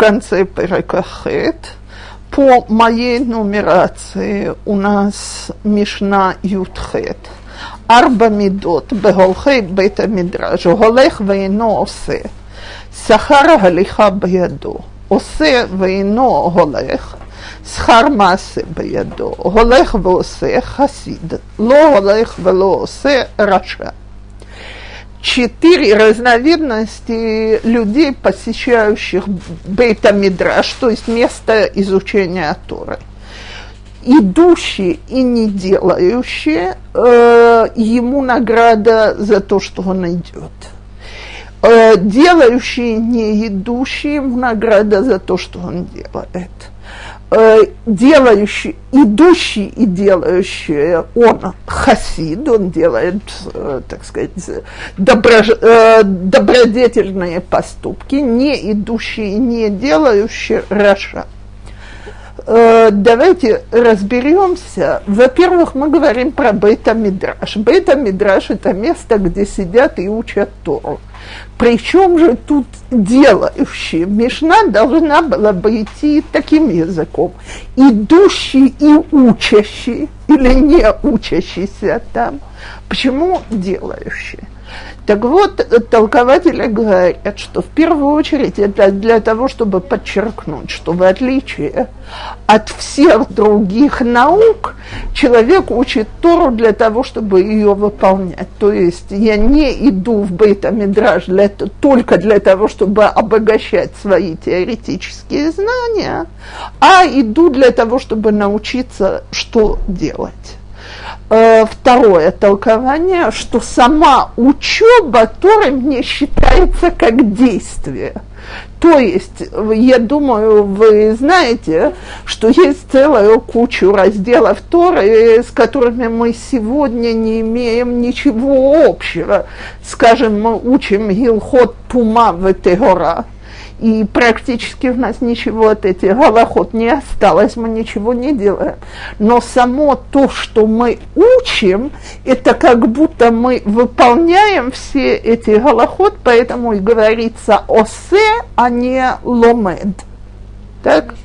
конце Перекахет. По моей нумерации у нас Мишна Ютхет. Арба Мидот, Беголхей Бета Мидраж, Голех Вейно Осе. Сахара Галиха Баяду. Осе Вейно Голех. שכר מעשה בידו, הולך ועושה חסיד, לא הולך ולא עושה רשע. Четыре разновидности людей, посещающих бейта-мидраш, то есть место изучения Торы. Идущие и не делающие, э, ему награда за то, что он идет. Э, делающие, не идущие, ему награда за то, что он делает делающий, идущий и делающий, он хасид, он делает, э, так сказать, добро, э, добродетельные поступки, не идущий и не делающий раша. Э, давайте разберемся. Во-первых, мы говорим про Бейта-Мидраш. Бейта-Мидраш – это место, где сидят и учат Тору. Причем же тут делающий? Мишна должна была бы идти таким языком. Идущий и учащий, или не учащийся там. Почему делающий? Так вот, толкователи говорят, что в первую очередь это для того, чтобы подчеркнуть, что в отличие от всех других наук, человек учит Тору для того, чтобы ее выполнять. То есть я не иду в Бейта-Мидраж для, только для того, чтобы обогащать свои теоретические знания, а иду для того, чтобы научиться, что делать. Э, второе толкование, что сама учеба Торы не считается как действие. То есть, я думаю, вы знаете, что есть целая куча разделов Торы, с которыми мы сегодня не имеем ничего общего. Скажем, мы учим Гилхот Тума в Тегора – и практически у нас ничего от этих голоход не осталось, мы ничего не делаем. Но само то, что мы учим, это как будто мы выполняем все эти голоход, поэтому и говорится осе, а не ломед. Так?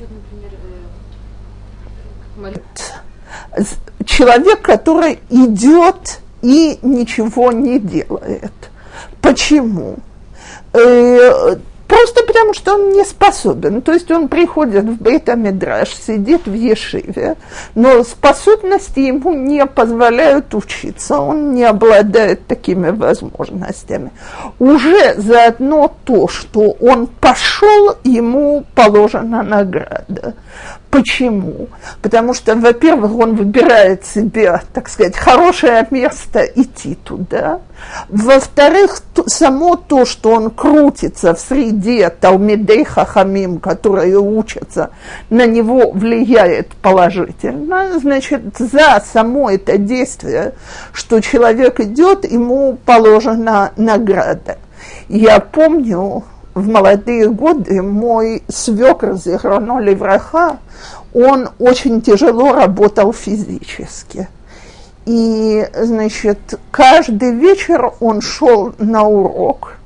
Э, Человек, который идет и ничего не делает. Почему? Просто потому, что он не способен. То есть он приходит в Бейта-Мидраш, сидит в Ешиве, но способности ему не позволяют учиться, он не обладает такими возможностями. Уже заодно то, что он пошел, ему положена награда. Почему? Потому что, во-первых, он выбирает себе, так сказать, хорошее место идти туда. Во-вторых, само то, что он крутится в среде Талмидей Хахамим, которые учатся, на него влияет положительно. Значит, за само это действие, что человек идет, ему положена награда. Я помню, в молодые годы мой свекр Зихроно Левраха, он очень тяжело работал физически. И, значит, каждый вечер он шел на урок,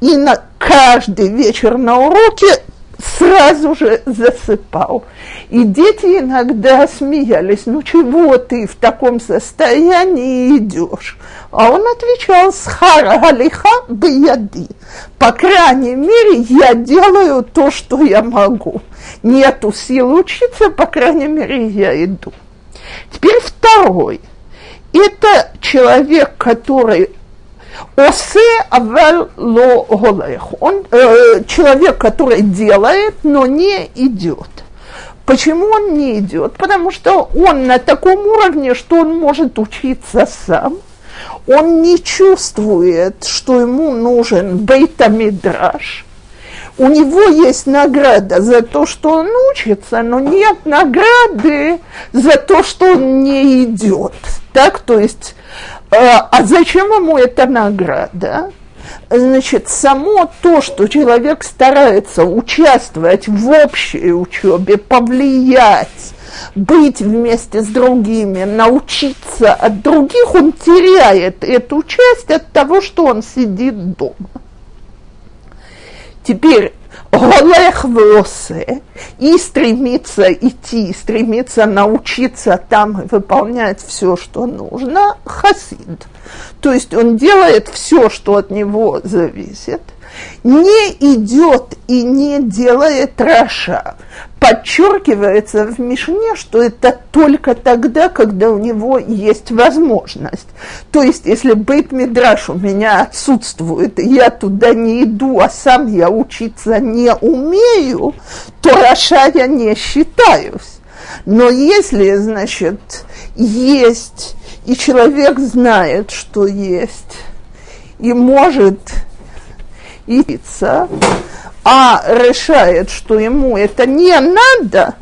и на каждый вечер на уроке сразу же засыпал. И дети иногда смеялись, ну чего ты в таком состоянии идешь? А он отвечал, схара галиха бияди. По крайней мере, я делаю то, что я могу. Нету сил учиться, по крайней мере, я иду. Теперь второй. Это человек, который Осе авал ло голех. Он э, человек, который делает, но не идет. Почему он не идет? Потому что он на таком уровне, что он может учиться сам. Он не чувствует, что ему нужен бейта-мидраж. У него есть награда за то, что он учится, но нет награды за то, что он не идет. Так, то есть а, а зачем ему эта награда? Значит, само то, что человек старается участвовать в общей учебе, повлиять, быть вместе с другими, научиться от других, он теряет эту часть от того, что он сидит дома. Теперь Восе и стремится идти, стремится научиться там и выполнять все, что нужно, хасид. То есть он делает все, что от него зависит, не идет и не делает раша. Подчеркивается в Мишне, что это только тогда, когда у него есть возможность. То есть, если бейт мидраш у меня отсутствует, я туда не иду, а сам я учиться не умею, то раша я не считаюсь. Но если, значит, есть, и человек знает, что есть, и может яйца, а решает, что ему это не надо,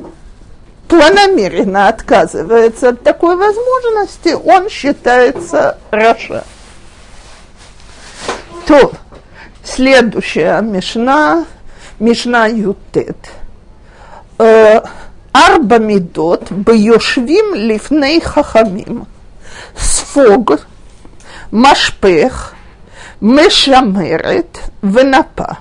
планомеренно отказывается от такой возможности, он считается Раша. То, следующая Мишна, Мишна Ютет. Э, Арба медот бьешвим лифней хахамим. Сфог, машпех, мешамерет, венапа.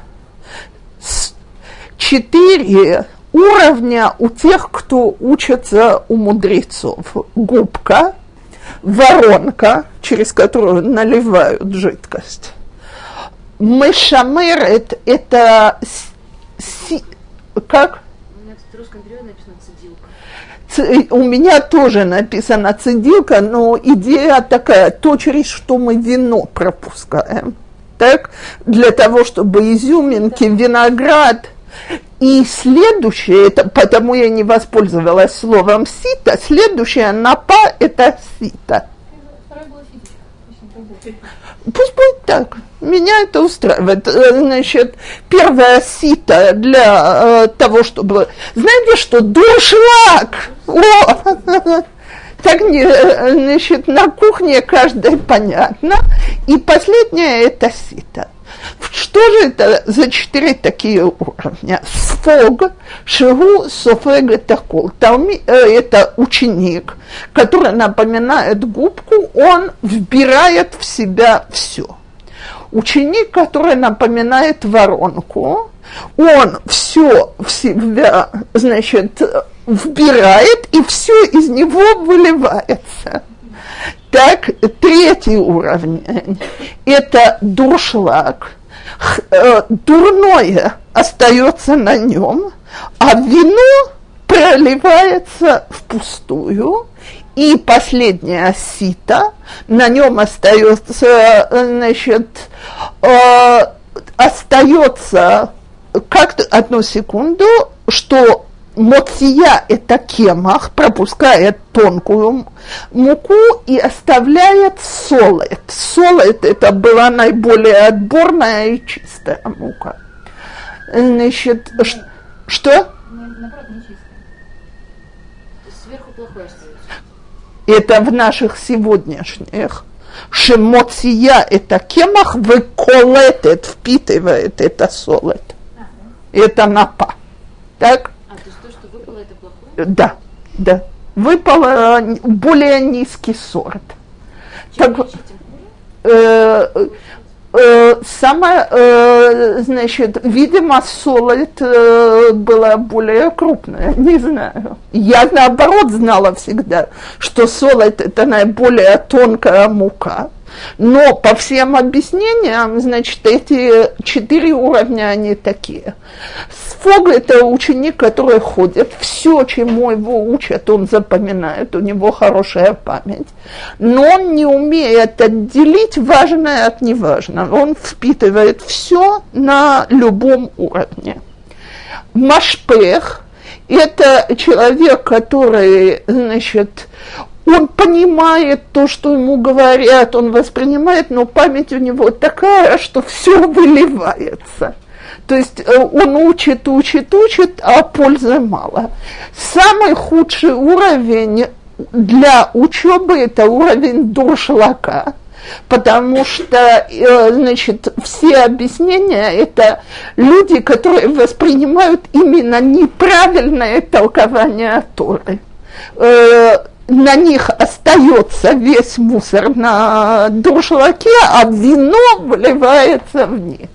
Четыре уровня у тех, кто учится у мудрецов. Губка, воронка, через которую наливают жидкость. Мешамерет – это си, как? у меня тоже написано цедилка, но идея такая, то, через что мы вино пропускаем. Так, для того, чтобы изюминки, виноград. И следующее, это, потому я не воспользовалась словом сито, следующее напа – это сито. Пусть будет так. Меня это устраивает. Э, значит, первая сито для э, того, чтобы... Знаете что? Дуршлаг! О! Так, не, э, значит, на кухне каждой понятно. И последнее – это сито. Что же это за четыре такие уровня? Сфог, шигу, софег, такол. Это ученик, который напоминает губку, он вбирает в себя все. Ученик, который напоминает воронку, он все в себя, значит, вбирает, и все из него выливается. Так, третий уровень – это дуршлаг. Э, дурное остается на нем, а вино проливается впустую, и последняя сито, на нем остается, значит, э, остается как одну секунду, что Моция – это кемах, пропускает тонкую муку и оставляет солет. Солет – это была наиболее отборная и чистая мука. Значит, Нет. что? Это в наших сегодняшних. Шемоция – это кемах, выколетет, впитывает это солет. Да? Это напа. Так? А, то есть то, что выпало, это плохое? Да, да. Выпал э, более низкий сорт. Чем Так, э, э, самое, э, значит, видимо, солод э, была более крупная, не знаю. Я, наоборот, знала всегда, что солод – это наиболее тонкая мука. Но по всем объяснениям, значит, эти четыре уровня, они такие. Сфог – это ученик, который ходит, все, чему его учат, он запоминает, у него хорошая память. Но он не умеет отделить важное от неважного. Он впитывает все на любом уровне. Машпех – это человек, который, значит, он понимает то, что ему говорят, он воспринимает, но память у него такая, что все выливается. То есть э, он учит, учит, учит, а пользы мало. Самый худший уровень для учебы это уровень дуршлака, потому что, э, значит, все объяснения это люди, которые воспринимают именно неправильное толкование Торы. На них остается весь мусор на дуршлаке, а вино вливается вниз.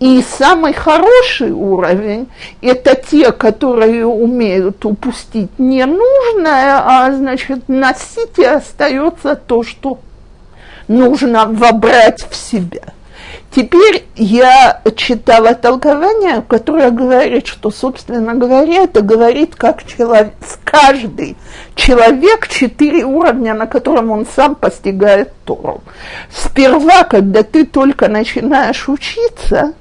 И самый хороший уровень – это те, которые умеют упустить ненужное, а значит носить и остается то, что нужно вобрать в себя. Теперь я читала толкование, которое говорит, что, собственно говоря, это говорит, как человек, каждый человек четыре уровня, на котором он сам постигает Тору. Сперва, когда ты только начинаешь учиться,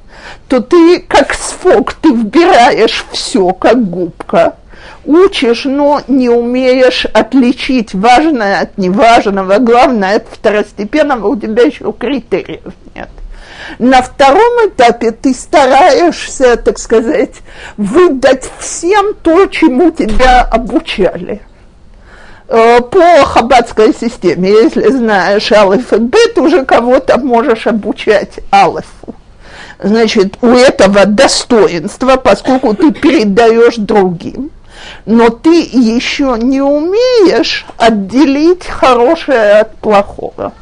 то ты как сфок, ты вбираешь все, как губка, учишь, но не умеешь отличить важное от неважного, главное от второстепенного, у тебя еще критериев нет. На втором этапе ты стараешься, так сказать, выдать всем то, чему тебя обучали. Э, по хаббатской системе, если знаешь алиф и бет, уже кого-то можешь обучать алифу. Значит, у этого достоинства, поскольку ты передаешь другим, но ты еще не умеешь отделить хорошее от плохого.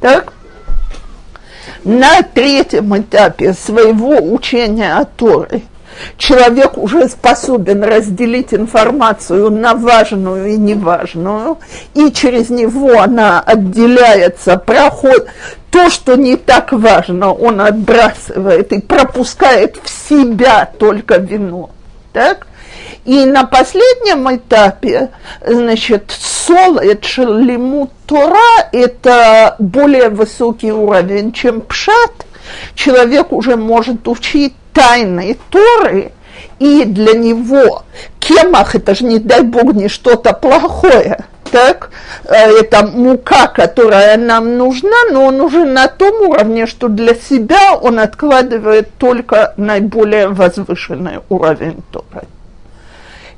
Так? На третьем этапе своего учения о Торе человек уже способен разделить информацию на важную и неважную, и через него она отделяется, проход, то, что не так важно, он отбрасывает и пропускает в себя только вино. Так? И на последнем этапе, значит, солод лимут Тора – это более высокий уровень, чем пшат. Человек уже может учить тайны Торы, и для него кемах – это же, не дай бог, не что-то плохое, так, э, это мука, которая нам нужна, но он уже на том уровне, что для себя он откладывает только наиболее возвышенный уровень Торы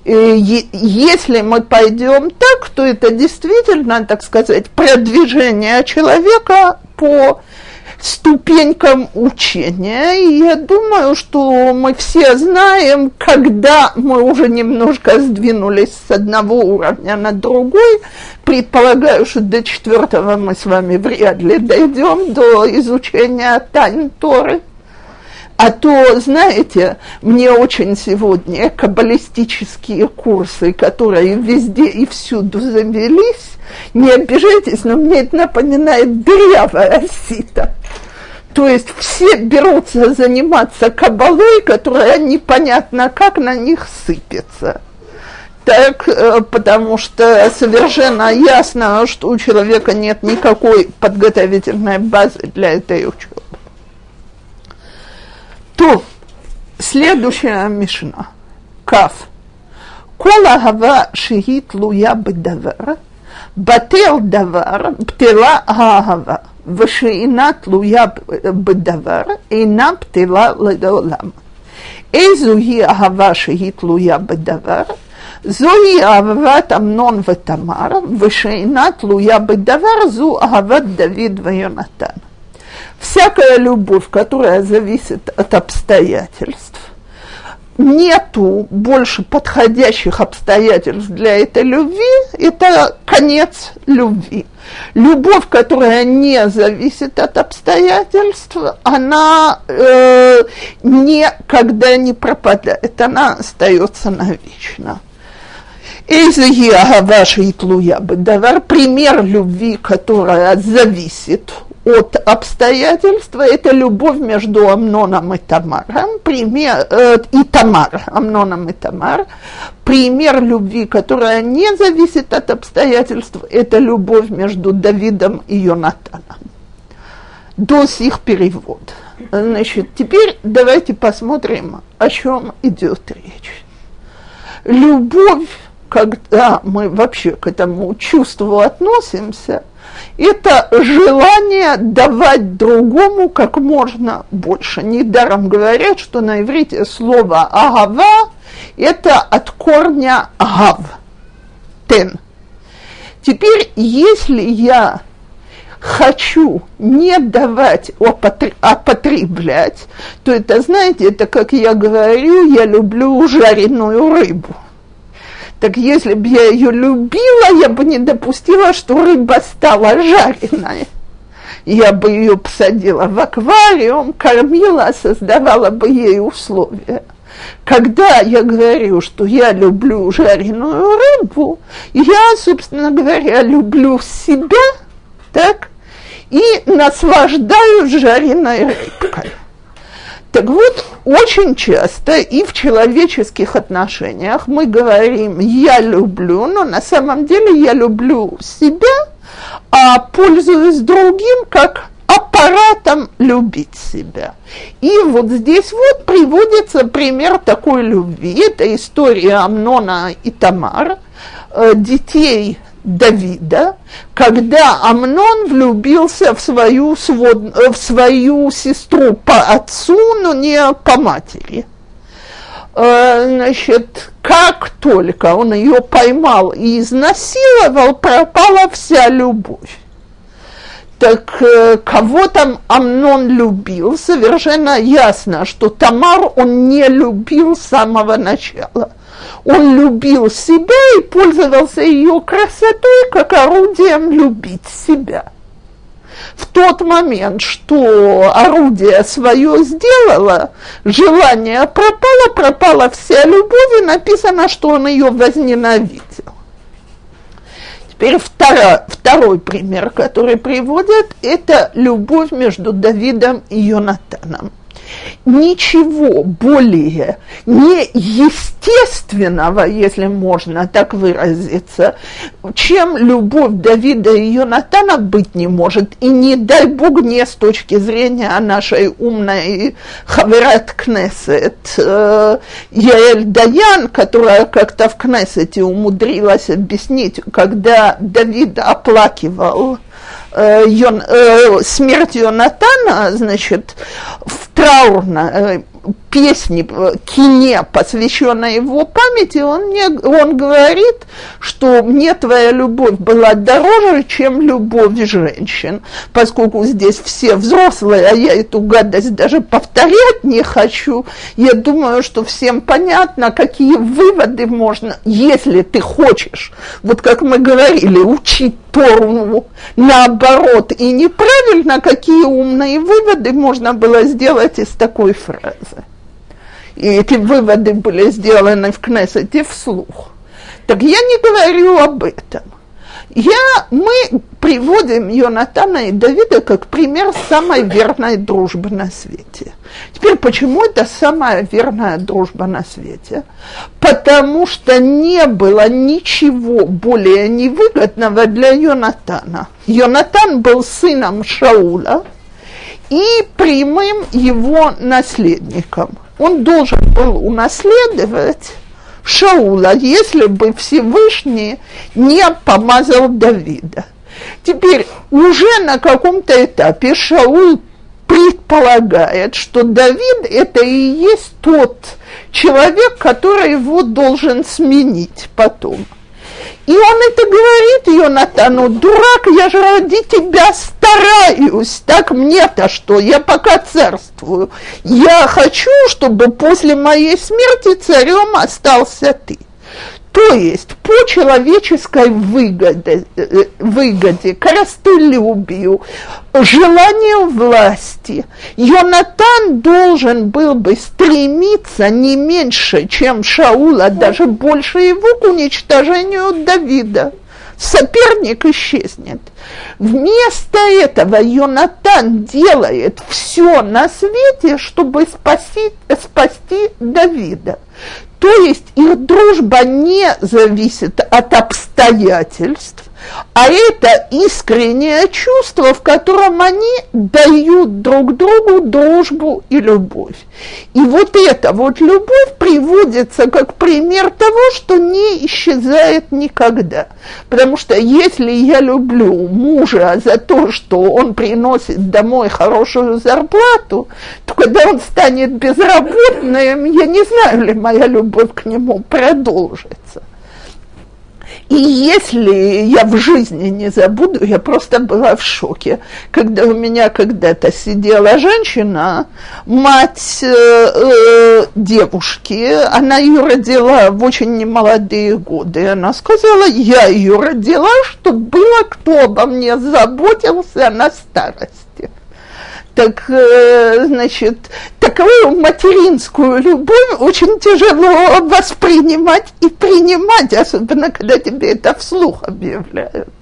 если мы пойдем так, то это действительно, так сказать, продвижение человека по ступенькам учения. И я думаю, что мы все знаем, когда мы уже немножко сдвинулись с одного уровня на другой, предполагаю, что до четвертого мы с вами вряд ли дойдем до изучения тайн Торы. А то, знаете, мне очень сегодня каббалистические курсы, которые везде и всюду завелись, не обижайтесь, но мне это напоминает дырявая сито. То есть все берутся заниматься кабалой, которая непонятно как на них сыпется. Так, э, потому что совершенно ясно, что у человека нет никакой подготовительной базы для этой учебы. То, следующая мишна. Кaf. כל אהבה שהיא תלויה בדבר, בטל דבר, בטלה האהבה, ושאינה תלויה בדבר, אינה בטלה לעולם. איזוהי אהבה שהיא תלויה בדבר? זוהי אהבת אמנון ותמר, ושאינה תלויה בדבר, זו אהבת דוד ויונתן. всякая любовь, которая зависит от обстоятельств, нету больше подходящих обстоятельств для этой любви, это конец любви. Любовь, которая не зависит от обстоятельств, она э, никогда не пропадает, она остается навечно. Эйзеги Агаваша и Тлуя Бедавар, пример любви, которая зависит от обстоятельства, это любовь между Амноном и Тамаром, пример, э, и Тамар, Амноном и Тамар. Пример любви, которая не зависит от обстоятельств, это любовь между Давидом и Йонатаном. До сих перевод. Значит, теперь давайте посмотрим, о чем идет речь. Любовь, когда мы вообще к этому чувству относимся – это желание давать другому как можно больше. Недаром говорят, что на иврите слово агава – это от корня агав, тен. Теперь, если я хочу не давать, а потреблять, то это, знаете, это, как я говорю, я люблю жареную рыбу – так если бы я ее любила, я бы не допустила, что рыба стала жареной. я бы ее посадила в аквариум, кормила, создавала бы ей условия. Когда я говорю, что я люблю жареную рыбу, я, собственно говоря, люблю себя, так, и наслаждаюсь жареной рыбкой. Так вот, очень часто и в человеческих отношениях мы говорим «я люблю», но на самом деле я люблю себя, а пользуюсь другим как аппаратом любить себя. И вот здесь вот приводится пример такой любви. Это история Амнона и Тамар, э, детей Давида, когда Амнон влюбился в свою, свод, в свою сестру по отцу, но не по матери. Э, значит, как только он ее поймал и изнасиловал, пропала вся любовь. Так э, кого там Амнон любил, совершенно ясно, что Тамар он не любил с самого начала. Он любил себя и пользовался ее красотой как орудием любить себя. В тот момент, что орудие свое сделало, желание пропало, пропала вся любовь, и написано, что он ее возненавидел. Теперь второ, второй пример, который приводят, это любовь между Давидом и Йонатаном ничего более неестественного, если можно так выразиться, чем любовь Давида и Йонатана быть не может. И не дай Бог не с точки зрения нашей умной Хаверат Кнесет э, Яэль Даян, которая как-то в Кнесете умудрилась объяснить, когда Давид оплакивал э, э, смерть Йонатана, значит, в траурно, э, песни, э, кине, посвященной его памяти, он, мне, он говорит, что мне твоя любовь была дороже, чем любовь женщин, поскольку здесь все взрослые, а я эту гадость даже повторять не хочу, я думаю, что всем понятно, какие выводы можно, если ты хочешь, вот как мы говорили, учить Тору наоборот и неправильно, какие умные выводы можно было сделать из такой фразы и эти выводы были сделаны в Кнессете вслух. Так я не говорю об этом. Я, мы приводим Йонатана и Давида как пример самой верной дружбы на свете. Теперь, почему это самая верная дружба на свете? Потому что не было ничего более невыгодного для Йонатана. Йонатан был сыном Шаула и прямым его наследником – он должен был унаследовать Шаула, если бы Всевышний не помазал Давида. Теперь уже на каком-то этапе Шаул предполагает, что Давид это и есть тот человек, который его должен сменить потом – и он это говорит Йонатану, дурак, я же ради тебя стараюсь, так мне-то что, я пока царствую. Я хочу, чтобы после моей смерти царем остался ты. То есть? По человеческой выгоде, э, выгоде, коростолюбию, желанию власти, Йонатан должен был бы стремиться не меньше, чем Шаула, даже больше его к уничтожению Давида. Соперник исчезнет. Вместо этого Йонатан делает все на свете, чтобы спасти, спасти Давида. То есть их дружба не зависит от обстоятельств, а это искреннее чувство, в котором они дают друг другу дружбу и любовь. И вот эта вот любовь приводится как пример того, что не исчезает никогда. Потому что если я люблю мужа за то, что он приносит домой хорошую зарплату, то когда он станет безработным, я не знаю ли моя любовь к нему продолжится. И если я в жизни не забуду, я просто была в шоке, когда у меня когда-то сидела женщина, мать э, э, девушки, она ее родила в очень немолодые годы. Она сказала, я ее родила, чтобы было кто обо мне заботился на старости так, э, значит, такую материнскую любовь очень тяжело воспринимать и принимать, особенно когда тебе это вслух объявляют.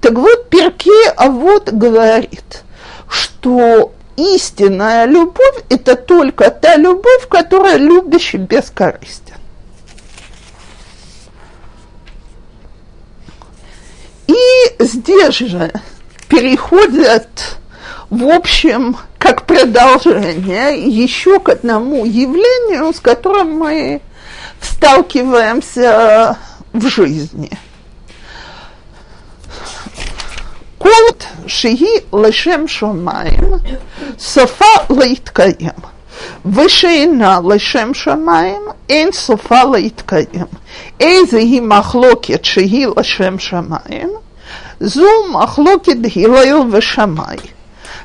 Так вот, Перке а вот говорит, что истинная любовь – это только та любовь, которая любящий бескорыстен. И здесь же переходят в общем, как продолжение еще к одному явлению, с которым мы сталкиваемся в жизни. Колт шии лешем шамаем, софа лейткаем. ושאינה לשם שמיים, אין סופה להתקיים. איזה היא מחלוקת שהיא לשם שמיים? זו מחלוקת הלל ושמאי.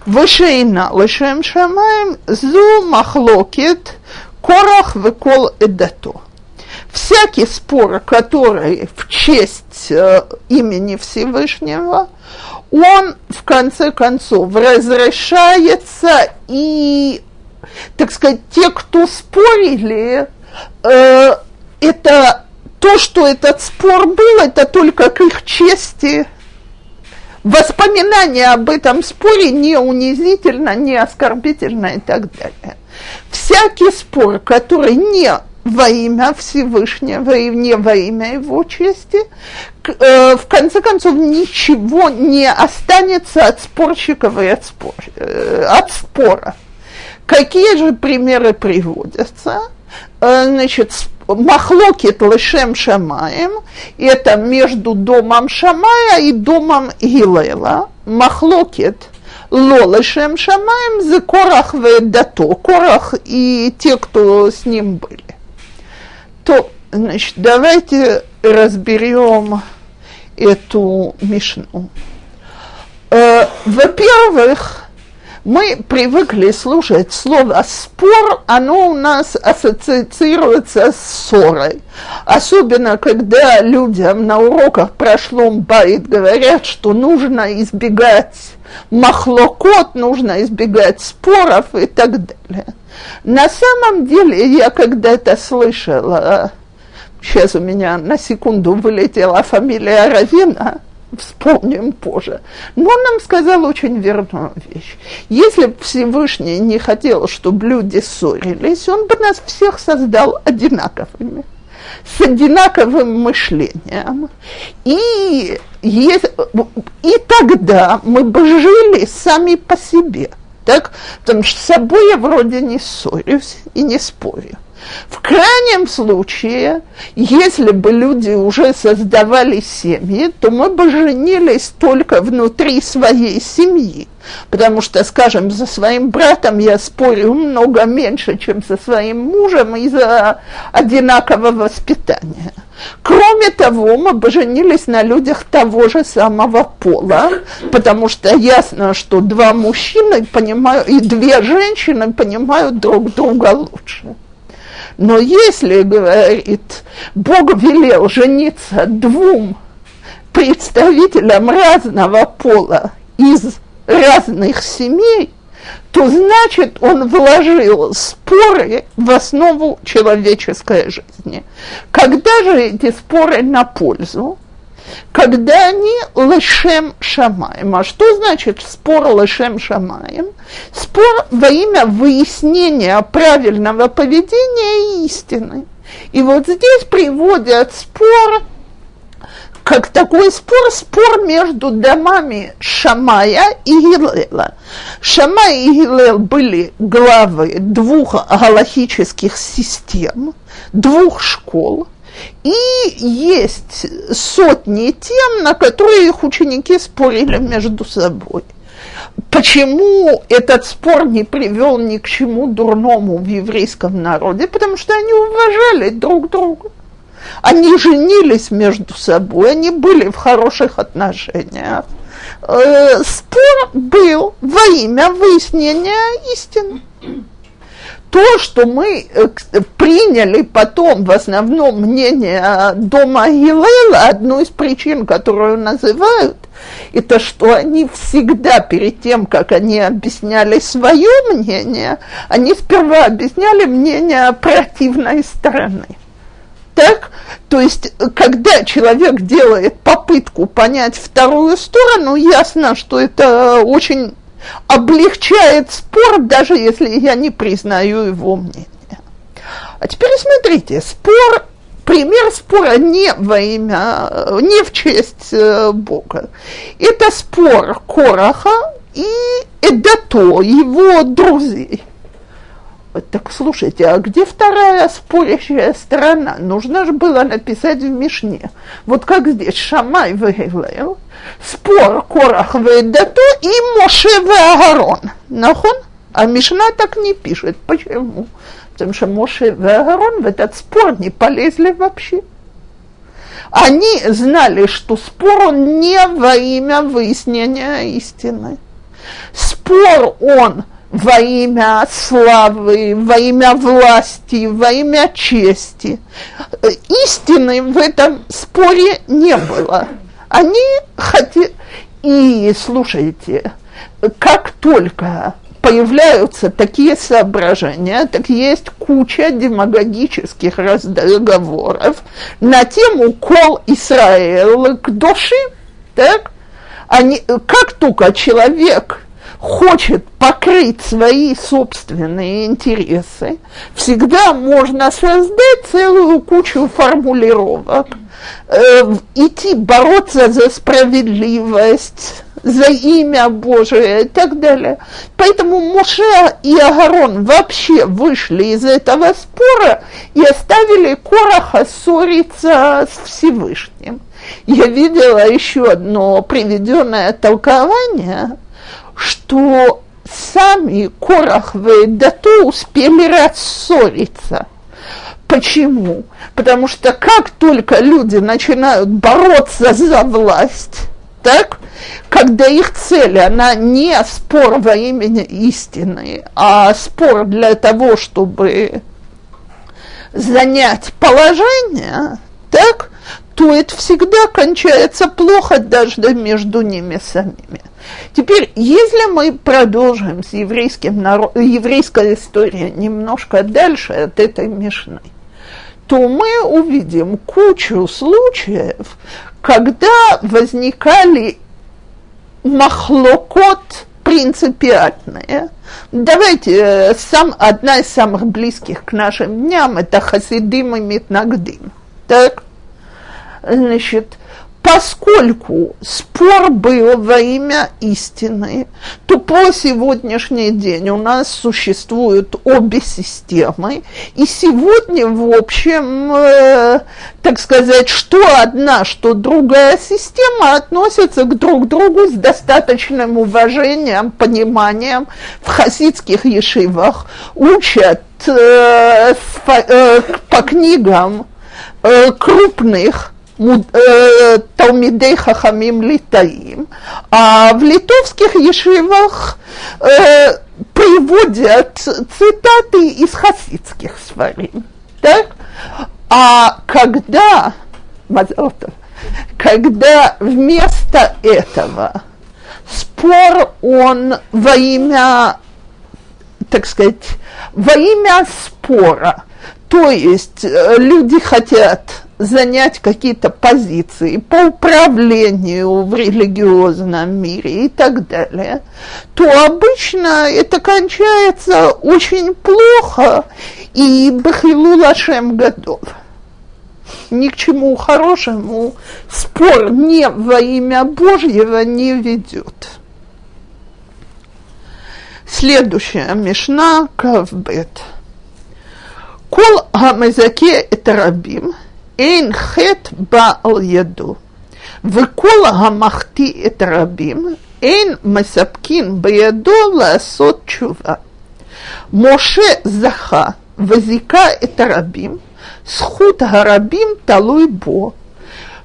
Вышейна лышем шамаем зу махлокет корах выкол эдато. Всякий спор, который в честь э, имени Всевышнего, он в конце концов разрешается и, так сказать, те, кто спорили, э, это то, что этот спор был, это только к их чести – воспоминание об этом споре не унизительно, не оскорбительно и так далее. Всякий спор, который не во имя Всевышнего и не во имя его чести, э, в конце концов ничего не останется от спорщиков и от, спор, э, от спора. Какие же примеры приводятся? Э, значит, Махлокит Лешем Шамаем, это между домом Шамая и домом Гилела. Махлокит Ло Лешем Шамаем за Корах Ведато, Корах и те, кто с ним были. То, значит, давайте разберем эту мишну. Э, во-первых, мы привыкли слушать слово «спор», оно у нас ассоциируется с ссорой. Особенно, когда людям на уроках прошлом байт говорят, что нужно избегать махлокот, нужно избегать споров и так далее. На самом деле, я когда-то слышала, сейчас у меня на секунду вылетела фамилия Равина, вспомним позже. Но он нам сказал очень верную вещь. Если бы Всевышний не хотел, чтобы люди ссорились, он бы нас всех создал одинаковыми, с одинаковым мышлением. И, и тогда мы бы жили сами по себе. Так? Потому что с собой я вроде не ссорюсь и не спорю. В крайнем случае, если бы люди уже создавали семьи, то мы бы женились только внутри своей семьи. Потому что, скажем, за своим братом я спорю много меньше, чем со своим мужем из-за одинакового воспитания. Кроме того, мы бы женились на людях того же самого пола, потому что ясно, что два мужчины понимают, и две женщины понимают друг друга лучше. Но если, говорит, Бог велел жениться двум представителям разного пола из разных семей, то значит он вложил споры в основу человеческой жизни. Когда же эти споры на пользу? Когда они лешем шамаем. А что значит спор лешем шамаем? Спор во имя выяснения правильного поведения и истины. И вот здесь приводят спор, как такой спор, спор между домами Шамая и Гилела. Шамай и Гилел были главы двух галахических систем, двух школ – и есть сотни тем, на которые их ученики спорили между собой. Почему этот спор не привел ни к чему дурному в еврейском народе? Потому что они уважали друг друга. Они женились между собой, они были в хороших отношениях. Э, спор был во имя выяснения истины то, что мы э, приняли потом в основном мнение дома Гилела, одну из причин, которую называют, это что они всегда перед тем, как они объясняли свое мнение, они сперва объясняли мнение противной стороны. Так? То есть, когда человек делает попытку понять вторую сторону, ясно, что это очень облегчает спор, даже если я не признаю его мнение. А теперь смотрите, спор, пример спора не во имя, не в честь э, Бога. Это спор Кораха и Эдато, его друзей. Так слушайте, а где вторая спорящая сторона? Нужно же было написать в Мишне. Вот как здесь Шамай выявил, спор Корах Ведато и Моше Веагарон. Нахон? А Мишна так не пишет. Почему? Потому что Моше Веагарон в этот спор не полезли вообще. Они знали, что спор он не во имя выяснения истины. Спор он – во имя славы, во имя власти, во имя чести. Истины в этом споре не было. Они хотели... И слушайте, как только появляются такие соображения, так есть куча демагогических разговоров на тему «Кол Израил к душе». Так? Они, как только человек хочет покрыть свои собственные интересы, всегда можно создать целую кучу формулировок, э, идти бороться за справедливость, за имя Божие и так далее. Поэтому Моше и Агарон вообще вышли из этого спора и оставили Короха ссориться с Всевышним. Я видела еще одно приведенное толкование – что сами Корах и Дату успели рассориться. Почему? Потому что как только люди начинают бороться за власть, так, когда их цель, она не спор во имени истины, а спор для того, чтобы занять положение, так, то это всегда кончается плохо даже между ними самими. Теперь, если мы продолжим с еврейским народ, еврейской историей немножко дальше от этой Мишны, то мы увидим кучу случаев, когда возникали махлокот принципиальные. Давайте, э, сам, одна из самых близких к нашим дням – это Хасидим и Митнагдим. Так? Значит, поскольку спор был во имя истины, то по сегодняшний день у нас существуют обе системы, и сегодня, в общем, э, так сказать, что одна, что другая система относятся к друг другу с достаточным уважением, пониманием. В хасидских ешивах, учат э, э, по книгам э, крупных Талмидей Хахамим Литаим, а в литовских ешивах э, приводят цитаты из хасидских сварим. Так? А когда, когда вместо этого спор он во имя, так сказать, во имя спора, то есть э, люди хотят занять какие-то позиции по управлению в религиозном мире и так далее, то обычно это кончается очень плохо и бахилу лашем годов. Ни к чему хорошему спор не во имя Божьего не ведет. Следующая Мишна Кавбет. Кол Хамазаке это рабим – אין חטא בא על ידו, וכל המחטיא את הרבים, אין מספקין בידו לעשות תשובה. משה זכה וזיכה את הרבים, זכות הרבים תלוי בו,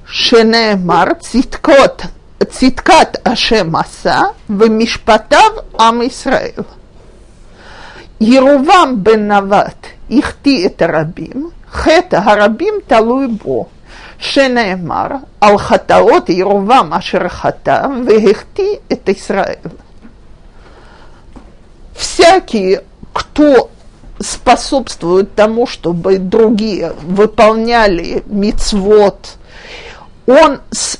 שנאמר צדקות, צדקת השם עשה ומשפטיו עם ישראל. ירובעם בן נבט החטיא את הרבים, хета гарабим талуй бо. Шенемар, алхатаот Ерувам ашерхатам, вегехти это Израиль. Всякий, кто способствует тому, чтобы другие выполняли мицвод, он с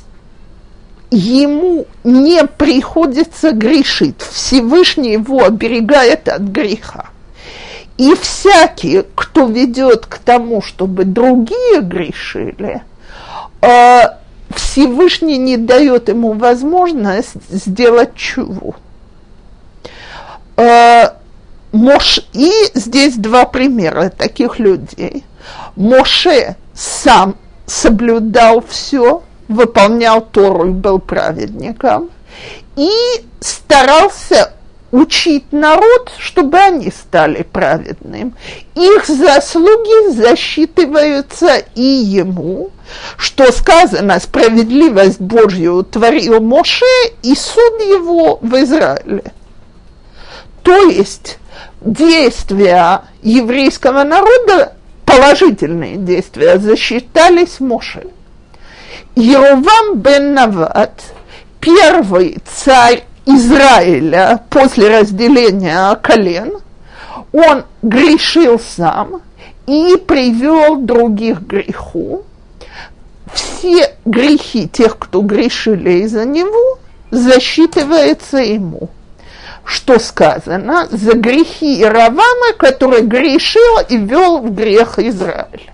ему не приходится грешить. Всевышний его оберегает от греха. И всякий, кто ведет к тому, чтобы другие грешили, э, Всевышний не дает ему возможность сделать чуву. Э. И здесь два примера таких людей. Моше сам соблюдал все, выполнял Тору и был праведником, и старался учить народ, чтобы они стали праведным. Их заслуги засчитываются и ему, что сказано, справедливость Божью творил Моше и суд его в Израиле. То есть действия еврейского народа, положительные действия, засчитались Моше. Еровам бен Нават, первый царь Израиля после разделения колен, он грешил сам и привел других к греху. Все грехи тех, кто грешили из-за него, засчитывается ему. Что сказано? За грехи Иравама, который грешил и вел в грех Израиль.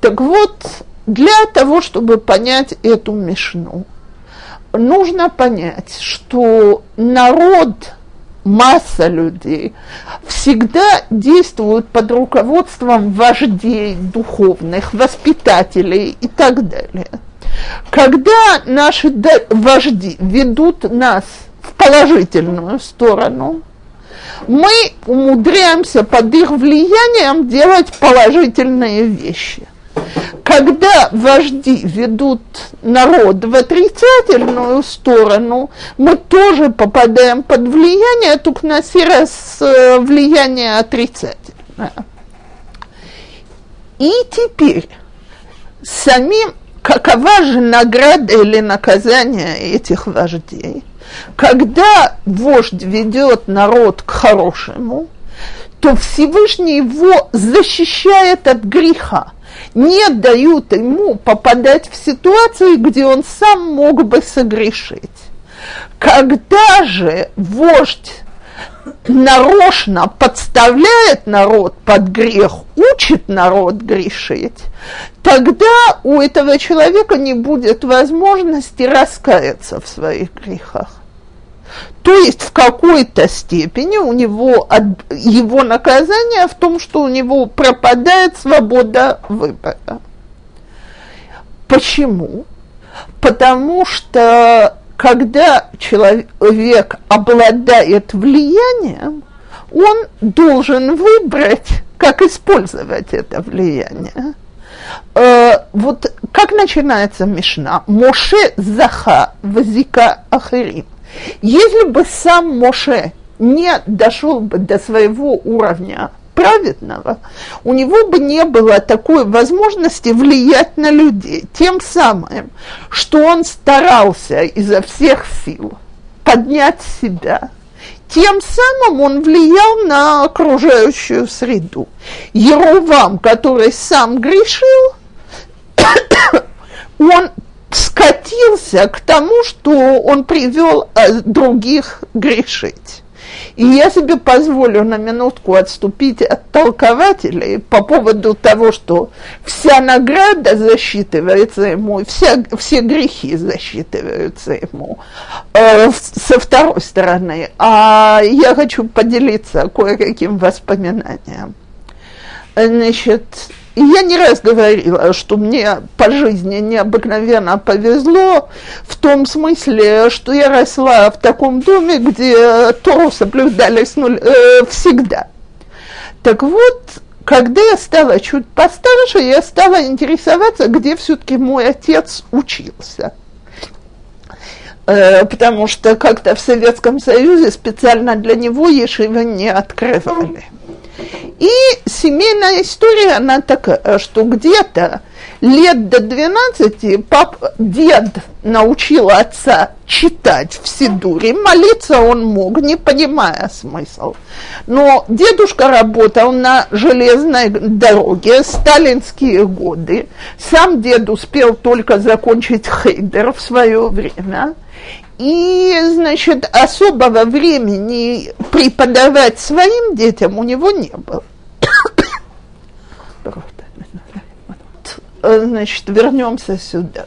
Так вот, для того, чтобы понять эту мешну, нужно понять, что народ, масса людей всегда действуют под руководством вождей духовных, воспитателей и так далее. Когда наши вожди ведут нас в положительную сторону, мы умудряемся под их влиянием делать положительные вещи когда вожди ведут народ в отрицательную сторону, мы тоже попадаем под влияние, только на сей раз э, влияние отрицательное. И теперь самим, какова же награда или наказание этих вождей? Когда вождь ведет народ к хорошему, то Всевышний его защищает от греха не дают ему попадать в ситуации, где он сам мог бы согрешить. Когда же вождь нарочно подставляет народ под грех, учит народ грешить, тогда у этого человека не будет возможности раскаяться в своих грехах. То есть в какой-то степени у него его наказание в том, что у него пропадает свобода выбора. Почему? Потому что когда человек обладает влиянием, он должен выбрать, как использовать это влияние. Э, вот как начинается Мишна? Моше заха вазика ахирим. Если бы сам Моше не дошел бы до своего уровня праведного, у него бы не было такой возможности влиять на людей. Тем самым, что он старался изо всех сил поднять себя, тем самым он влиял на окружающую среду. Еровам, который сам грешил, он скатился к тому, что он привел э, других грешить. И я себе позволю на минутку отступить от толкователей по поводу того, что вся награда засчитывается ему, вся, все грехи засчитываются ему э, со второй стороны. А я хочу поделиться кое-каким воспоминанием. Значит, я не раз говорила, что мне по жизни необыкновенно повезло в том смысле, что я росла в таком доме, где Тору соблюдали с нуль, э, всегда. Так вот, когда я стала чуть постарше, я стала интересоваться, где все-таки мой отец учился. Э, потому что как-то в Советском Союзе специально для него ешивы не открывали. И семейная история, она такая, что где-то лет до 12 пап, дед научил отца читать в Сидуре, молиться он мог, не понимая смысл. Но дедушка работал на железной дороге, сталинские годы. Сам дед успел только закончить хейдер в свое время. И, значит, особого времени преподавать своим детям у него не было. Значит, вернемся сюда.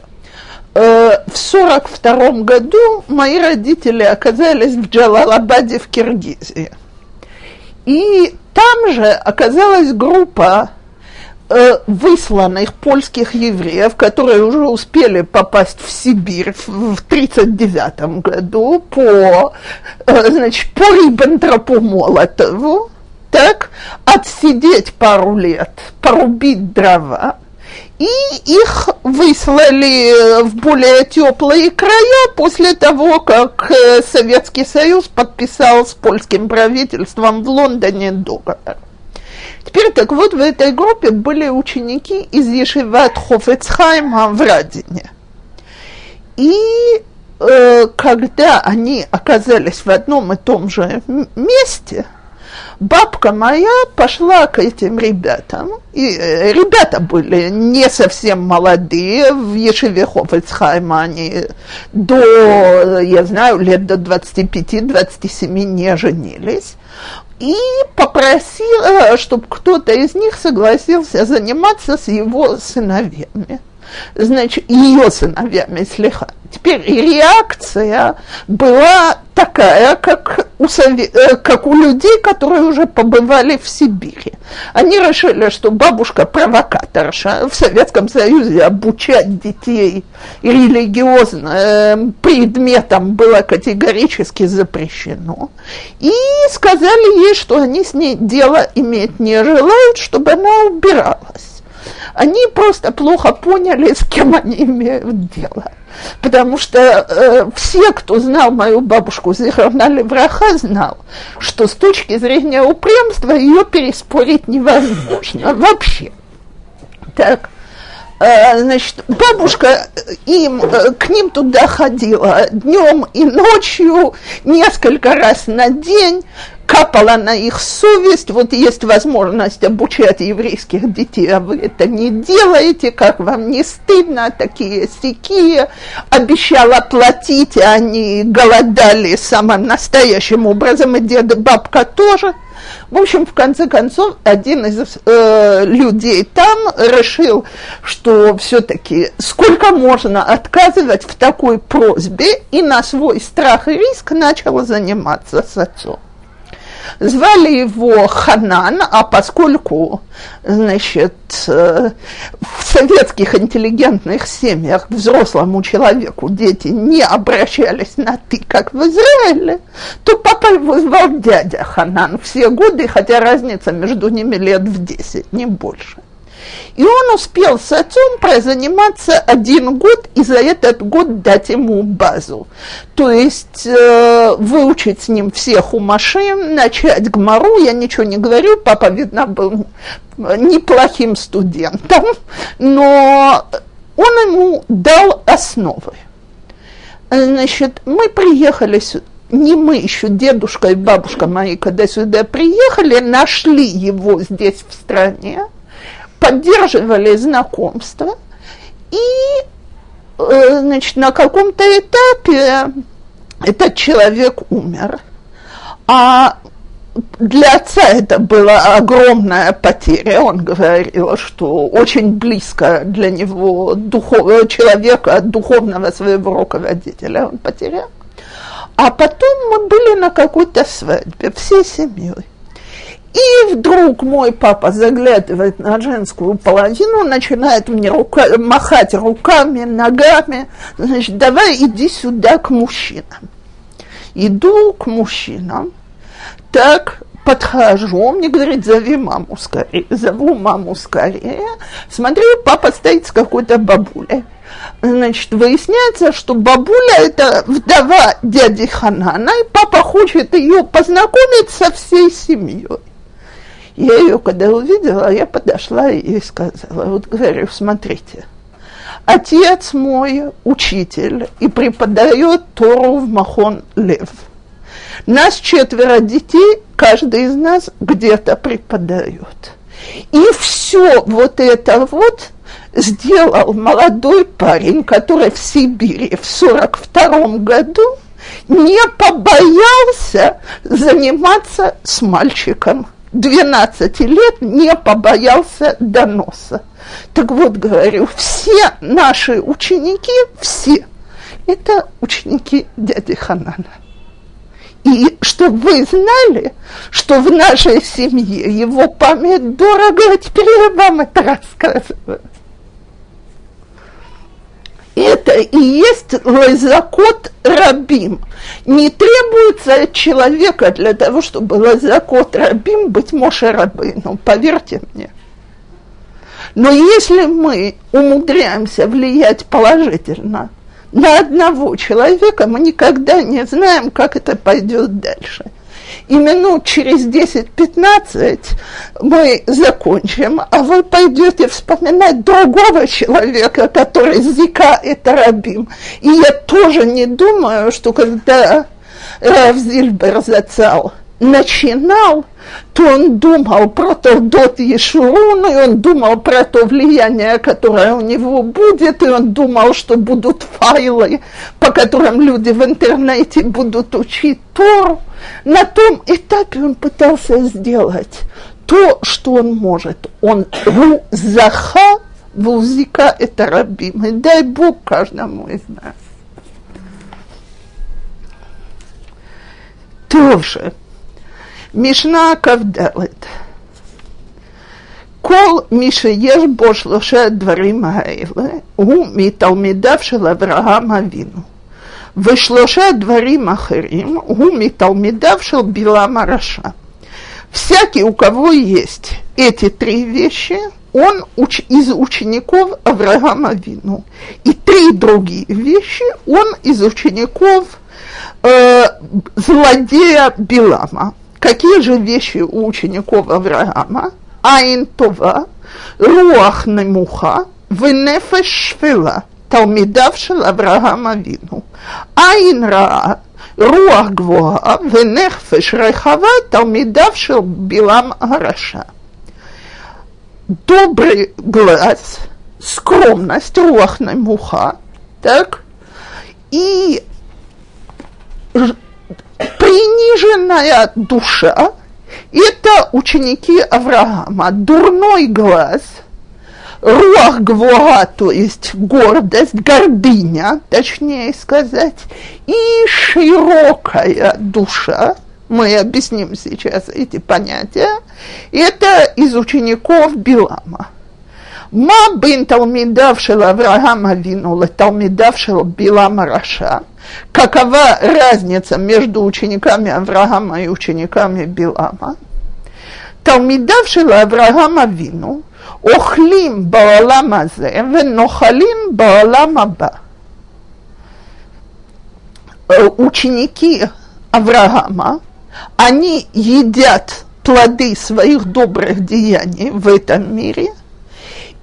Э, в сорок втором году мои родители оказались в Джалалабаде в Киргизии. И там же оказалась группа э, высланных польских евреев, которые уже успели попасть в Сибирь в 1939 году по, э, значит, по Риббентропу Молотову, так, отсидеть пару лет, порубить дрова, и их выслали в более теплые края после того, как э, Советский Союз подписал с польским правительством в Лондоне договор. Теперь так вот в этой группе были ученики из Ешиват Хофецхайма в Радине. И э, когда они оказались в одном и том же месте, бабка моя пошла к этим ребятам, и э, ребята были не совсем молодые, в Ешеве Хофельцхайма они до, я знаю, лет до 25-27 не женились, и попросила, чтобы кто-то из них согласился заниматься с его сыновьями. Значит, ее сыновьями слегка. Теперь реакция была такая, как у, э, как у людей, которые уже побывали в Сибири. Они решили, что бабушка провокаторша в Советском Союзе обучать детей религиозным предметам было категорически запрещено. И сказали ей, что они с ней дело иметь не желают, чтобы она убиралась они просто плохо поняли, с кем они имеют дело. Потому что э, все, кто знал мою бабушку Зихарна Левраха, знал, что с точки зрения упрямства ее переспорить невозможно вообще. Так, э, значит, бабушка им, э, к ним туда ходила днем и ночью, несколько раз на день, капала на их совесть, вот есть возможность обучать еврейских детей, а вы это не делаете, как вам не стыдно, такие стихи, обещала платить, а они голодали самым настоящим образом, и дед и бабка тоже. В общем, в конце концов, один из э, людей там решил, что все-таки сколько можно отказывать в такой просьбе, и на свой страх и риск начал заниматься с отцом. Звали его Ханан, а поскольку, значит, э, в советских интеллигентных семьях взрослому человеку дети не обращались на «ты», как в Израиле, то папа его звал дядя Ханан все годы, хотя разница между ними лет в десять, не больше. И он успел с отцом прозаниматься один год и за этот год дать ему базу. То есть э, выучить с ним все хумаши, начать гмару, я ничего не говорю, папа, видно, был неплохим студентом, но он ему дал основы. Значит, мы приехали сюда, не мы еще, дедушка и бабушка мои, когда сюда приехали, нашли его здесь в стране, поддерживали знакомство, и э, значит, на каком-то этапе этот человек умер. А для отца это была огромная потеря. Он говорил, что очень близко для него духов, человека, духовного своего руководителя он потерял. А потом мы были на какой-то свадьбе всей семьей. И вдруг мой папа заглядывает на женскую половину, начинает мне рука, махать руками, ногами, значит, давай иди сюда к мужчинам. Иду к мужчинам, так подхожу, он мне говорит, зови маму скорее. Зову маму скорее. Смотрю, папа стоит с какой-то бабулей. Значит, выясняется, что бабуля – это вдова дяди Ханана, и папа хочет ее познакомить со всей семьей. Я ее, когда увидела, я подошла и сказала, вот говорю, смотрите, отец мой учитель и преподает Тору в Махон Лев. Нас четверо детей, каждый из нас где-то преподает. И все вот это вот сделал молодой парень, который в Сибири в 42 году не побоялся заниматься с мальчиком 12 лет не побоялся доноса. Так вот, говорю, все наши ученики, все, это ученики дяди Ханана. И чтобы вы знали, что в нашей семье его память дорого, а теперь я вам это рассказываю. Это и есть лазакот рабим. Не требуется человека для того, чтобы лазакот рабим быть Моше рабыну, поверьте мне. Но если мы умудряемся влиять положительно на одного человека, мы никогда не знаем, как это пойдет дальше и минут через 10-15 мы закончим, а вы пойдете вспоминать другого человека, который Зика это рабим. И я тоже не думаю, что когда Рав Зильбер зацал – начинал, то он думал про Толдот Ешурун, и он думал про то влияние, которое у него будет, и он думал, что будут файлы, по которым люди в интернете будут учить Тору. На том этапе он пытался сделать то, что он может. Он рузаха вузика это рабимый. Дай Бог каждому из нас. Тоже. Мишна Кавдалет. Кол Мишееш Бошлоша Дварим Аэйле, у Миталмидавшила Авраама Вину. ושלושה דברים אחרים הוא מתלמידיו של בלעם הרשע. Всякий, у кого есть эти три вещи, он уч, из учеников Авраама Вину. И три другие вещи он из учеников э, злодея Билама. Какие же вещи у учеников Авраама? Айн Това, Руах Немуха, Венефеш Швела, תלמידיו של אברהם אבינו. עין רעה, רוח גבוהה ונפש רחבה, תלמידיו של בלעם הרשע. Добрый глаз, скромность, руах намуха, так, и приниженная душа – это ученики Авраама. Дурной глаз, руах гвуа, то есть гордость, гордыня, точнее сказать, и широкая душа, мы объясним сейчас эти понятия, это из учеников Билама. Ма бин талмидавшил Авраама Винула, талмидавшил Билама Раша. Какова разница между учениками Авраама и учениками Билама? Талмидавшил Авраама вину אוכלים בעולם הזה ונוחלים בעולם הבא. Ученики Авраама, они едят плоды своих добрых деяний в этом мире –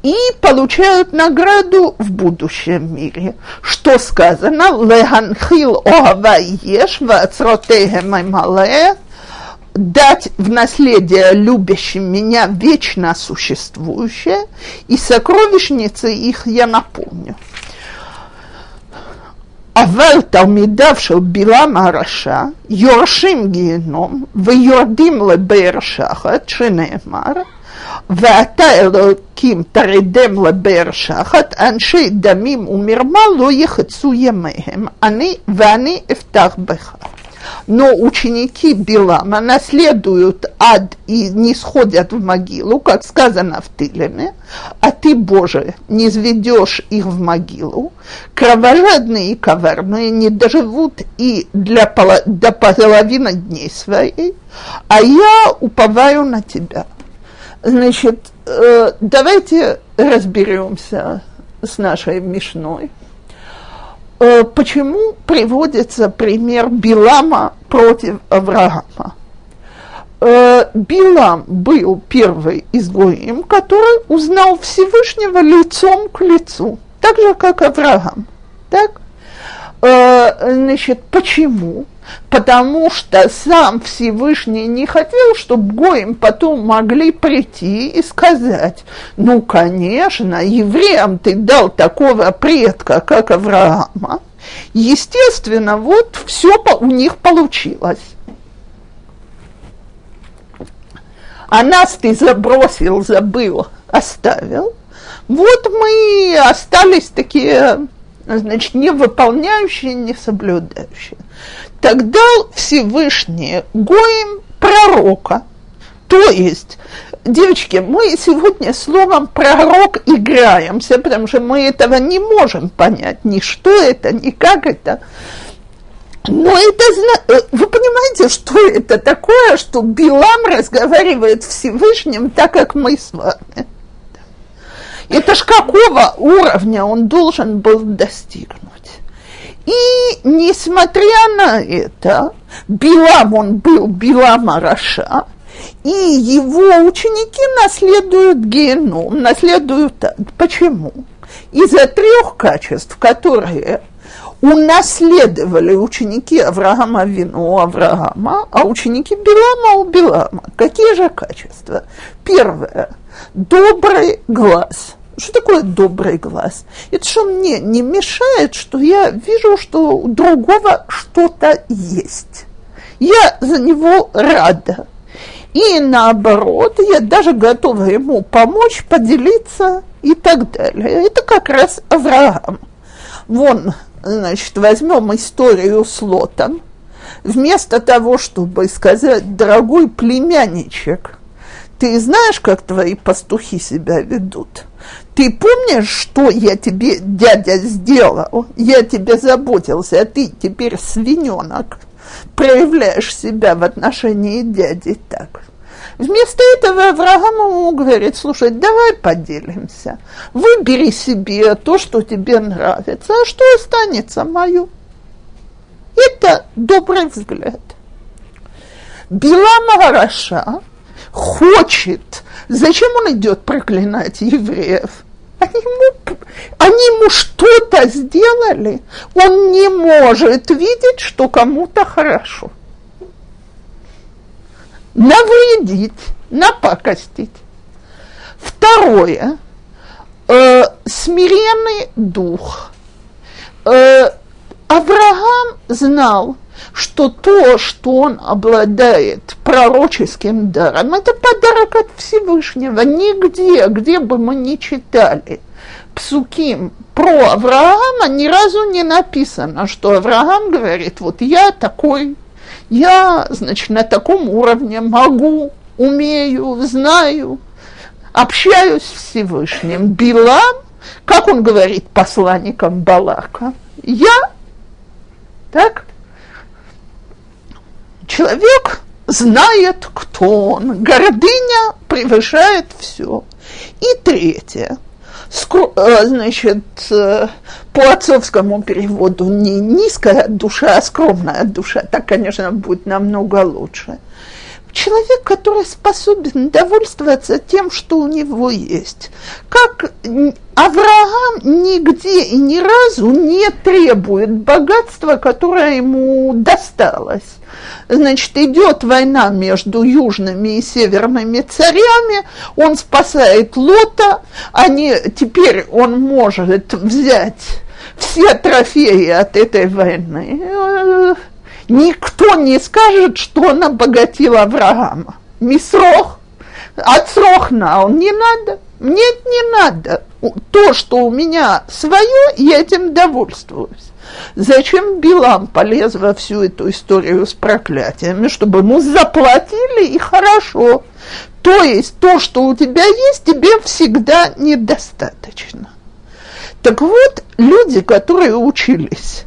и получают награду в будущем мире. Что сказано? Леганхил оава еш дать в наследие любящим меня вечно существующее, и сокровищницы их я напомню. אבל תלמידיו של בלעם הרשע יורשים גיהנום ויורדים לבאר שחת, שנאמר, ואתה אלוקים תרדם לבאר שחת, אנשי דמים ומרמה לא יחצו ימיהם, אני ואני אפתח בך. Но ученики Билама наследуют ад и не сходят в могилу, как сказано в Тилеме, а ты, Боже, не сведешь их в могилу. Кровожадные и коварные не доживут и для поло, до половины дней своей, а я уповаю на тебя. Значит, э, давайте разберемся с нашей Мишной. Э, почему приводится пример Билама против Авраама? Э, Билам был первый изгоем, который узнал Всевышнего лицом к лицу, так же, как Авраам. Так? Э, значит, почему? Потому что сам Всевышний не хотел, чтобы Гоим потом могли прийти и сказать, ну, конечно, евреям ты дал такого предка, как Авраама. Естественно, вот все у них получилось. А нас ты забросил, забыл, оставил. Вот мы остались такие значит, не выполняющие, не соблюдающие. Тогда Всевышний Гоим пророка, то есть, девочки, мы сегодня словом пророк играемся, потому что мы этого не можем понять, ни что это, ни как это. Но это, э, вы понимаете, что это такое, что Билам разговаривает с Всевышним так, как мы с вами. Это ж какого уровня он должен был достигнуть? И несмотря на это, Билам он был Билам Араша, и его ученики наследуют геном, наследуют... Почему? Из-за трех качеств, которые унаследовали ученики Авраама вину Авраама, а ученики Билама у Билама. Какие же качества? Первое – добрый глаз. Что такое добрый глаз? Это что мне не мешает, что я вижу, что у другого что-то есть. Я за него рада. И наоборот, я даже готова ему помочь, поделиться и так далее. Это как раз Авраам. Вон, значит, возьмем историю с Лотом. Вместо того, чтобы сказать, дорогой племянничек, ты знаешь, как твои пастухи себя ведут? Ты помнишь, что я тебе, дядя, сделал? Я тебе заботился, а ты теперь свиненок. Проявляешь себя в отношении дяди так. Вместо этого Авраам ему говорит, слушай, давай поделимся. Выбери себе то, что тебе нравится, а что останется мою. Это добрый взгляд. Билам Араша хочет, зачем он идет проклинать евреев? Они ему, они ему что-то сделали, он не может видеть, что кому-то хорошо навредить, напакостить. Второе, э, смиренный дух. Э, Авраам знал, что то, что он обладает пророческим даром, это подарок от Всевышнего. Нигде, где бы мы ни читали псуким про Авраама, ни разу не написано, что Авраам говорит, вот я такой я, значит, на таком уровне могу, умею, знаю, общаюсь с Всевышним. Билам, как он говорит посланникам Балака, я, так, человек знает, кто он. Гордыня превышает все. И третье – Э, значит, э, по отцовскому переводу не низкая душа, а скромная душа. Так, конечно, будет намного лучше. Человек, который способен довольствоваться тем, что у него есть. Как Авраам нигде и ни разу не требует богатства, которое ему досталось значит, идет война между южными и северными царями, он спасает Лота, они, теперь он может взять все трофеи от этой войны. Никто не скажет, что он обогатил Авраама. Мисрох, отсрохна, он не надо – Мне это не надо. То, что у меня свое, я этим довольствуюсь. Зачем Билам полез во всю эту историю с проклятиями, чтобы ему заплатили и хорошо. То есть то, что у тебя есть, тебе всегда недостаточно. Так вот, люди, которые учились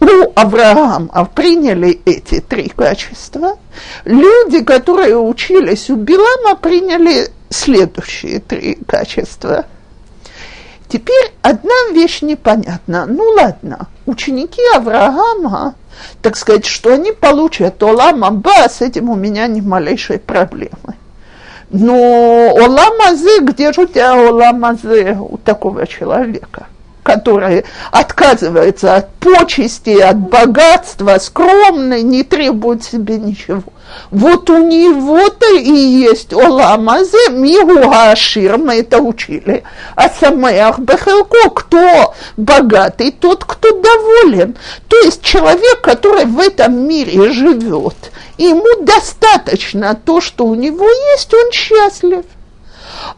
у Авраама, приняли эти три качества. Люди, которые учились у Билама, приняли следующие три качества. Теперь одна вещь непонятна. Ну ладно, ученики Авраама, так сказать, что они получат Олам Аба, с этим у меня ни малейшей проблемы. Но Оламазе, где же у тебя Оламазе у такого человека, который отказывается от почести, от богатства, скромный, не требует себе ничего. Вот у него-то и есть Оламазе, Ашир, мы это учили. А Самеах Бехелко, кто богатый, тот, кто доволен. То есть человек, который в этом мире живет, ему достаточно то, что у него есть, он счастлив.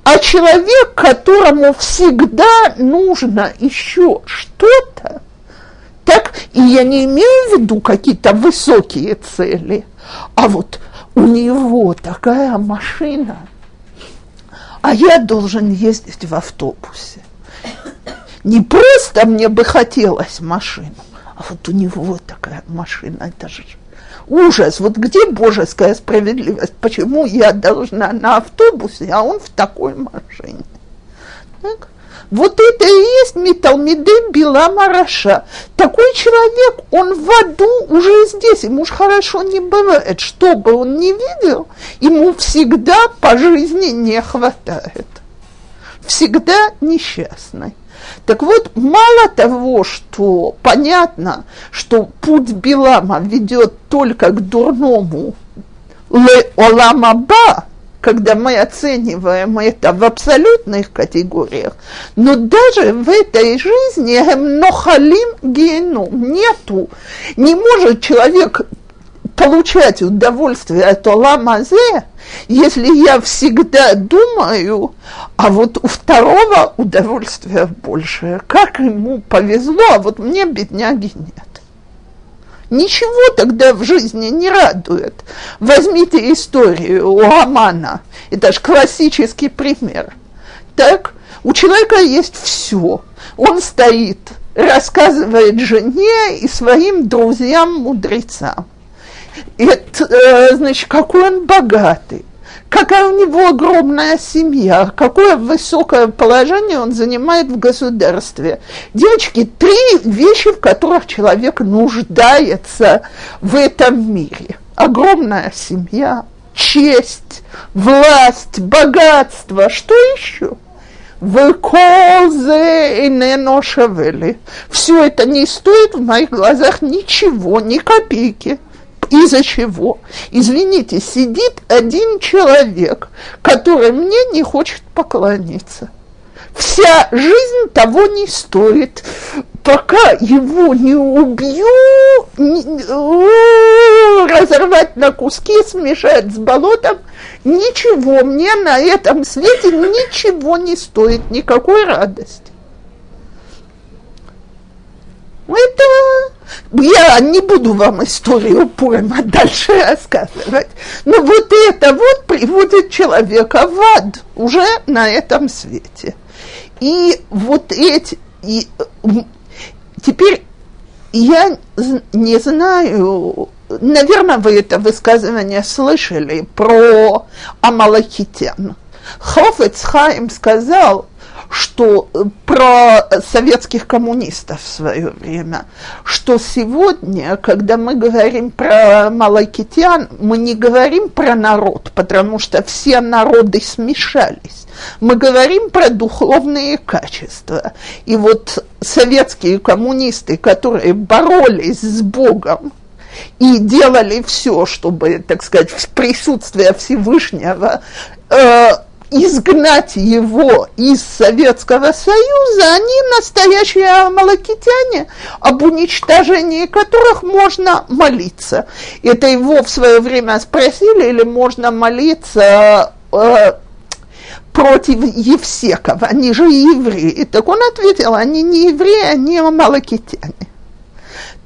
А человек, которому всегда нужно еще что-то, так, и я не имею в виду какие-то высокие цели, а вот у него такая машина, а я должен ездить в автобусе. Не просто мне бы хотелось машину, а вот у него такая машина, это же ужас. Вот где божеская справедливость? Почему я должна на автобусе, а он в такой машине? Так? Вот это и есть Миталмиды Била Мараша. Такой человек, он в аду уже здесь, ему уж хорошо не бывает. Что бы он ни видел, ему всегда по жизни не хватает. Всегда несчастный. Так вот, мало того, что понятно, что путь Билама ведет только к дурному ле оламаба, когда мы оцениваем это в абсолютных категориях, но даже в этой жизни нохалим геном нету. Не может человек получать удовольствие от Оламазе, если я всегда думаю, а вот у второго удовольствия больше. Как ему повезло, а вот мне бедняги нет. Ничего тогда в жизни не радует. Возьмите историю у Амана. Это же классический пример. Так, у человека есть все. Он стоит, рассказывает жене и своим друзьям-мудрецам. Это, э, значит, какой он богатый, какая у него огромная семья, какое высокое положение он занимает в государстве. Девочки, три вещи, в которых человек нуждается в этом мире. Огромная семья, честь, власть, богатство, что еще? Выколзе и неношевели. Все это не стоит в моих глазах ничего, ни копейки. Из-за чего? Извините, сидит один человек, который мне не хочет поклониться. Вся жизнь того не стоит, пока его не убью, не, разорвать на куски, смешать с болотом, ничего мне на этом свете ничего не стоит, никакой радости. Это я не буду вам историю Пурема дальше рассказывать, но вот это вот приводит человека в ад уже на этом свете. И вот эти, и, теперь я не знаю, наверное, вы это высказывание слышали про Амалакитян. Хофец Хаим сказал, что про советских коммунистов в свое время, что сегодня, когда мы говорим про малайкитян, мы не говорим про народ, потому что все народы смешались. Мы говорим про духовные качества. И вот советские коммунисты, которые боролись с Богом, и делали все, чтобы, так сказать, присутствие Всевышнего э, изгнать его из Советского Союза, они настоящие амалакитяне, об уничтожении которых можно молиться. Это его в свое время спросили, или можно молиться э, против Евсеков, они же евреи. Так он ответил, они не евреи, они амалакитяне.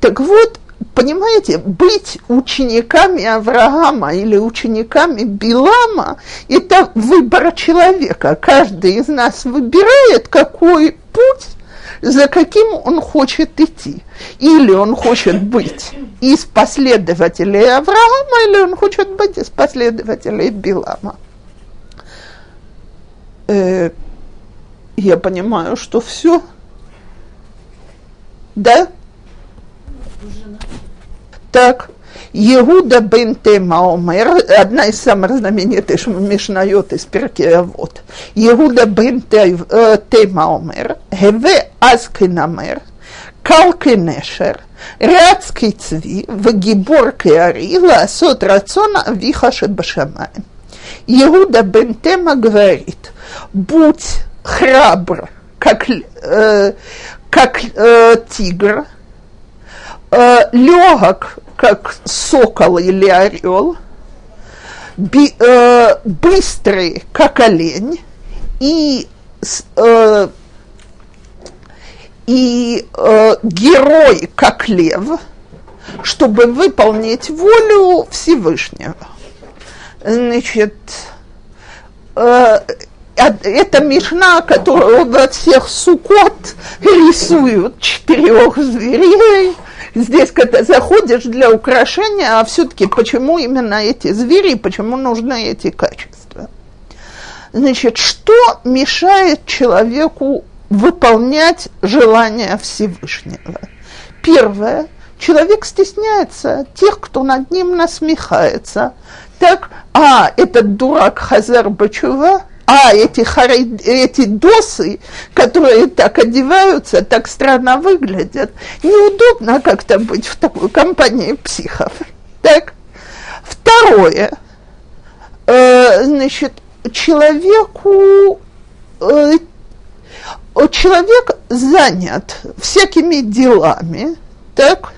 Так вот, понимаете, быть учениками Авраама или учениками Билама – это выбор человека. Каждый из нас выбирает, какой путь, за каким он хочет идти. Или он хочет быть из последователей Авраама, или он хочет быть из последователей Билама. Э, я понимаю, что все. Да? Так, Иуда бен Тема омер, одна из самых знаменитых мишнайот из Перкея вот. Иуда бен Тема омер, хеве азкинамер, калкинешер, рядский цви, вагибор кеари, ласот рациона вихашет башамаем. Иуда бен Тема говорит, будь храбр, как, э, как э, тигр, э, легок, как сокол или орел, би, э, быстрый, как олень, и, э, и э, герой, как лев, чтобы выполнить волю Всевышнего. Значит, э, это мишна, которую во всех сукот рисуют четырех зверей. Здесь, когда заходишь для украшения, а все-таки почему именно эти звери, почему нужны эти качества? Значит, что мешает человеку выполнять желания Всевышнего? Первое, человек стесняется тех, кто над ним насмехается. Так, а, этот дурак Хазар Бачува, а эти, хари, эти досы, которые так одеваются, так странно выглядят, неудобно как-то быть в такой компании психов. Так, второе, э, значит, человеку, э, человек занят всякими делами, так,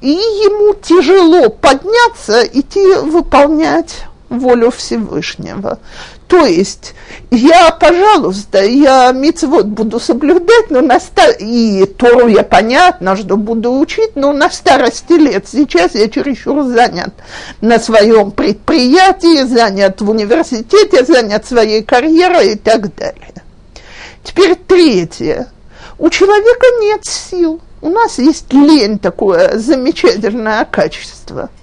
и ему тяжело подняться, идти выполнять волю Всевышнего. То есть я, пожалуйста, я мицвод буду соблюдать, но на стар... и Тору я понятно, что буду учить, но на старости лет. Сейчас я чересчур занят на своем предприятии, занят в университете, занят своей карьерой и так далее. Теперь третье. У человека нет сил. У нас есть лень, такое замечательное качество –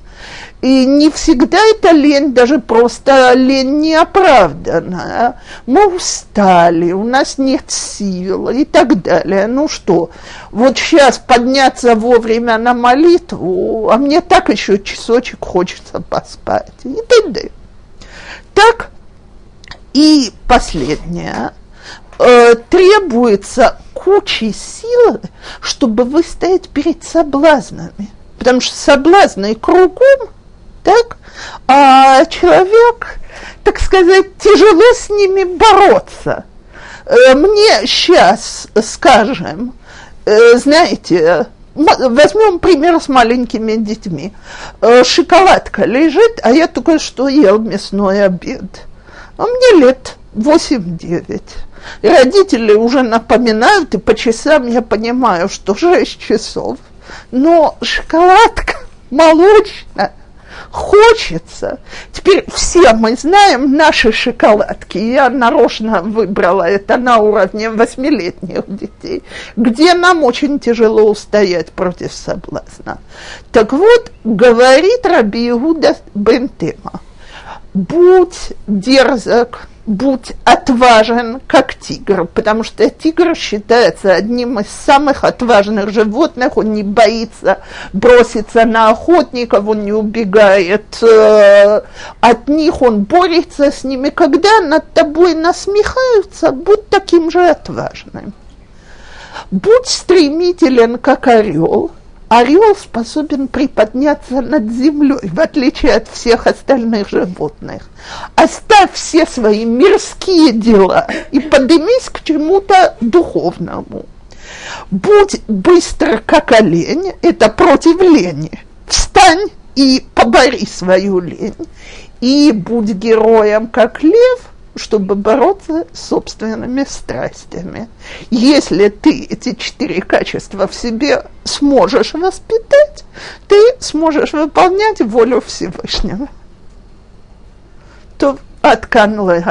и не всегда это лень, даже просто лень неоправданная. Мы устали, у нас нет сил и так далее. Ну что, вот сейчас подняться вовремя на молитву, а мне так еще часочек хочется поспать. И т.д. Так, и последнее. Э, требуется куча сил, чтобы выстоять перед соблазнами. Потому что соблазны кругом – так? А человек, так сказать, тяжело с ними бороться. Э, мне сейчас, скажем, э, знаете, возьмем пример с маленькими детьми. Э, шоколадка лежит, а я только что ел мясной обед. А мне лет 8-9. И родители уже напоминают, и по часам я понимаю, что 6 часов. Но шоколадка молочная, хочется. Теперь все мы знаем наши шоколадки. Я нарочно выбрала это на уровне восьмилетних детей, где нам очень тяжело устоять против соблазна. Так вот, говорит Раби Иуда Бентема, будь дерзок, будь отважен, как тигр, потому что тигр считается одним из самых отважных животных, он не боится броситься на охотников, он не убегает э, от них, он борется с ними. Когда над тобой насмехаются, будь таким же отважным. Будь стремителен, как орел – орел способен приподняться над землей, в отличие от всех остальных животных. Оставь все свои мирские дела и поднимись к чему-то духовному. Будь быстро, как олень, это против лени. Встань и побори свою лень. И будь героем, как лев, чтобы бороться с собственными страстями. Если ты эти четыре качества в себе сможешь воспитать, ты сможешь выполнять волю Всевышнего. То от Канлы